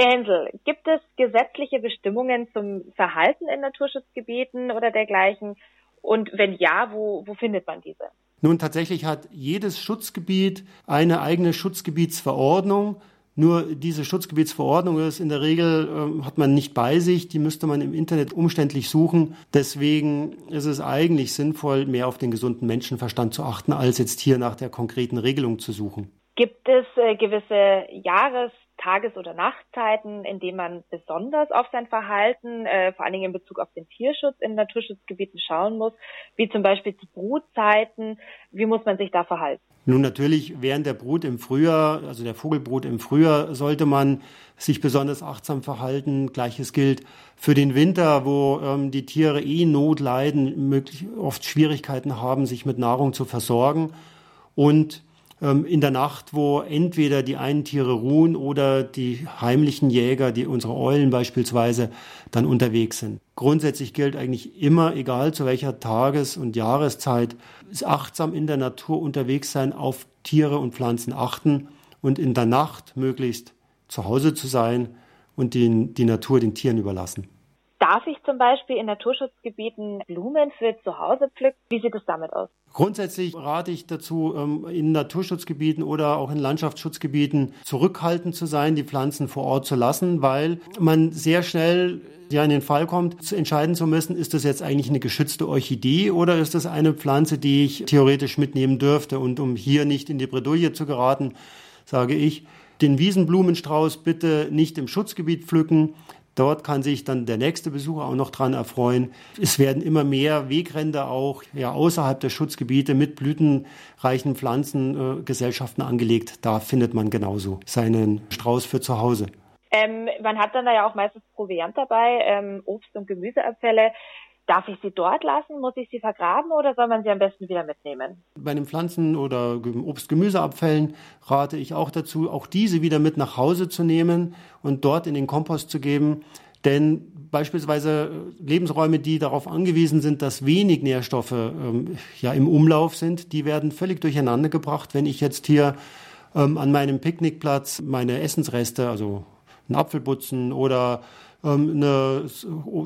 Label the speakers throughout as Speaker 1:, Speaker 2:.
Speaker 1: Herr Hensel, gibt es gesetzliche Bestimmungen zum Verhalten in Naturschutzgebieten oder dergleichen? Und wenn ja, wo, wo findet man diese?
Speaker 2: Nun, tatsächlich hat jedes Schutzgebiet eine eigene Schutzgebietsverordnung. Nur diese Schutzgebietsverordnung ist in der Regel, äh, hat man nicht bei sich, die müsste man im Internet umständlich suchen. Deswegen ist es eigentlich sinnvoll, mehr auf den gesunden Menschenverstand zu achten, als jetzt hier nach der konkreten Regelung zu suchen.
Speaker 1: Gibt es äh, gewisse Jahres-, Tages- oder Nachtzeiten, in denen man besonders auf sein Verhalten, äh, vor allen Dingen in Bezug auf den Tierschutz in Naturschutzgebieten schauen muss, wie zum Beispiel zu Brutzeiten? Wie muss man sich da verhalten?
Speaker 2: Nun natürlich während der Brut im Frühjahr, also der Vogelbrut im Frühjahr, sollte man sich besonders achtsam verhalten. Gleiches gilt für den Winter, wo ähm, die Tiere eh Not leiden, möglich oft Schwierigkeiten haben, sich mit Nahrung zu versorgen. Und ähm, in der Nacht, wo entweder die einen Tiere ruhen oder die heimlichen Jäger, die unsere Eulen beispielsweise, dann unterwegs sind. Grundsätzlich gilt eigentlich immer, egal zu welcher Tages- und Jahreszeit, achtsam in der Natur unterwegs sein, auf Tiere und Pflanzen achten und in der Nacht möglichst zu Hause zu sein und den, die Natur den Tieren überlassen.
Speaker 1: Darf ich zum Beispiel in Naturschutzgebieten Blumen für zu Hause pflücken? Wie sieht es damit aus?
Speaker 2: Grundsätzlich rate ich dazu, ähm, in Naturschutzgebieten oder auch in Landschaftsschutzgebieten zurückhaltend zu sein, die Pflanzen vor Ort zu lassen, weil man sehr schnell ja in den Fall kommt, zu entscheiden zu müssen, ist das jetzt eigentlich eine geschützte Orchidee oder ist das eine Pflanze, die ich theoretisch mitnehmen dürfte? Und um hier nicht in die Bredouille zu geraten, sage ich, den Wiesenblumenstrauß bitte nicht im Schutzgebiet pflücken, Dort kann sich dann der nächste Besucher auch noch dran erfreuen. Es werden immer mehr Wegränder auch ja, außerhalb der Schutzgebiete mit blütenreichen Pflanzengesellschaften äh, angelegt. Da findet man genauso seinen Strauß für zu Hause.
Speaker 1: Ähm, man hat dann da ja auch meistens Proviant dabei, ähm, Obst- und Gemüseabfälle. Darf ich sie dort lassen? Muss ich sie vergraben oder soll man sie am besten wieder mitnehmen?
Speaker 2: Bei den Pflanzen- oder Obst-Gemüseabfällen rate ich auch dazu, auch diese wieder mit nach Hause zu nehmen und dort in den Kompost zu geben. Denn beispielsweise Lebensräume, die darauf angewiesen sind, dass wenig Nährstoffe ähm, ja im Umlauf sind, die werden völlig durcheinander gebracht, wenn ich jetzt hier ähm, an meinem Picknickplatz meine Essensreste, also einen Apfelbutzen oder eine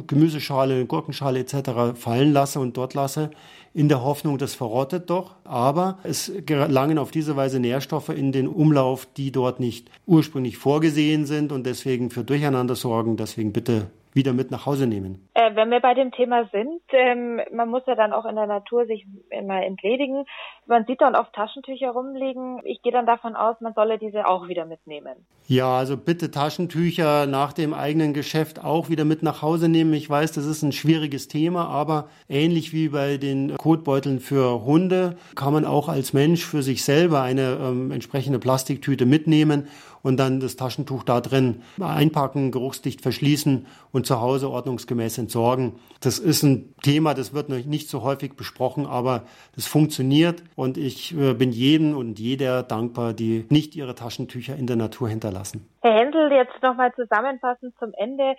Speaker 2: Gemüseschale, eine Gurkenschale etc. fallen lasse und dort lasse, in der Hoffnung, das verrottet doch. Aber es gelangen auf diese Weise Nährstoffe in den Umlauf, die dort nicht ursprünglich vorgesehen sind und deswegen für Durcheinander sorgen. Deswegen bitte wieder mit nach Hause nehmen.
Speaker 1: Äh, wenn wir bei dem Thema sind, ähm, man muss ja dann auch in der Natur sich immer entledigen. Man sieht dann oft Taschentücher rumliegen. Ich gehe dann davon aus, man solle diese auch wieder mitnehmen.
Speaker 2: Ja, also bitte Taschentücher nach dem eigenen Geschäft auch wieder mit nach Hause nehmen. Ich weiß, das ist ein schwieriges Thema, aber ähnlich wie bei den Kotbeuteln für Hunde kann man auch als Mensch für sich selber eine ähm, entsprechende Plastiktüte mitnehmen und dann das Taschentuch da drin einpacken, geruchsdicht verschließen und zu Hause ordnungsgemäß entsorgen. Das ist ein Thema, das wird nicht so häufig besprochen, aber das funktioniert und ich äh, bin jedem und jeder dankbar, die nicht ihre Taschentücher in der Natur hinterlassen.
Speaker 1: Herr Händel, jetzt nochmal zusammenfassend zum Ende.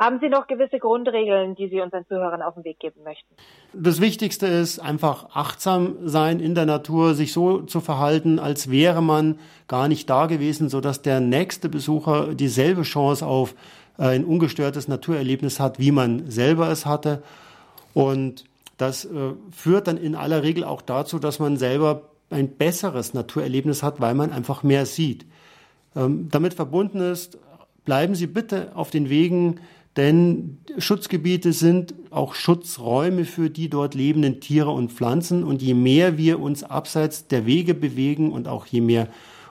Speaker 1: Haben Sie noch gewisse Grundregeln, die Sie unseren Zuhörern auf den Weg geben möchten?
Speaker 2: Das Wichtigste ist einfach achtsam sein in der Natur, sich so zu verhalten, als wäre man gar nicht da gewesen, sodass der nächste Besucher dieselbe Chance auf ein ungestörtes Naturerlebnis hat, wie man selber es hatte. Und das äh, führt dann in aller Regel auch dazu, dass man selber ein besseres Naturerlebnis hat, weil man einfach mehr sieht. Ähm, damit verbunden ist, bleiben Sie bitte auf den Wegen, denn Schutzgebiete sind auch Schutzräume für die dort lebenden Tiere und Pflanzen. Und je mehr wir uns abseits der Wege bewegen und auch je mehr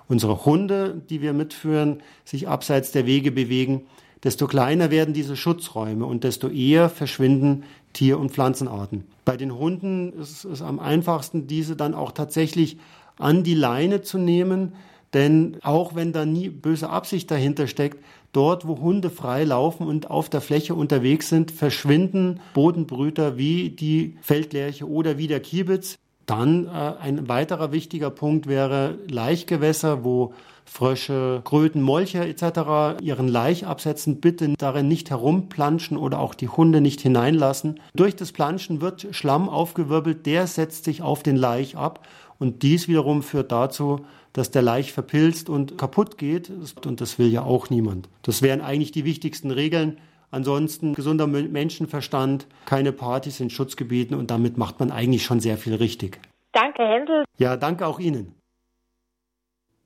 Speaker 2: unsere Hunde, die wir mitführen, sich abseits der Wege bewegen, desto kleiner werden diese Schutzräume und desto eher verschwinden Tier- und Pflanzenarten. Bei den Hunden ist es am einfachsten, diese dann auch tatsächlich an die Leine zu nehmen, denn auch wenn da nie böse Absicht dahinter steckt, dort, wo Hunde frei laufen und auf der Fläche unterwegs sind, verschwinden Bodenbrüter wie die Feldlerche oder wie der Kiebitz. Dann äh, ein weiterer wichtiger Punkt wäre Laichgewässer, wo Frösche, Kröten, Molche etc. ihren Laich absetzen, bitte darin nicht herumplanschen oder auch die Hunde nicht hineinlassen. Durch das Planschen wird Schlamm aufgewirbelt, der setzt sich auf den Laich ab und dies wiederum führt dazu, dass der leicht verpilzt und kaputt geht. Und das will ja auch niemand. Das wären eigentlich die wichtigsten Regeln. Ansonsten gesunder Menschenverstand, keine Partys in Schutzgebieten und damit macht man eigentlich schon sehr viel richtig.
Speaker 1: Danke, Händel.
Speaker 2: Ja, danke auch Ihnen.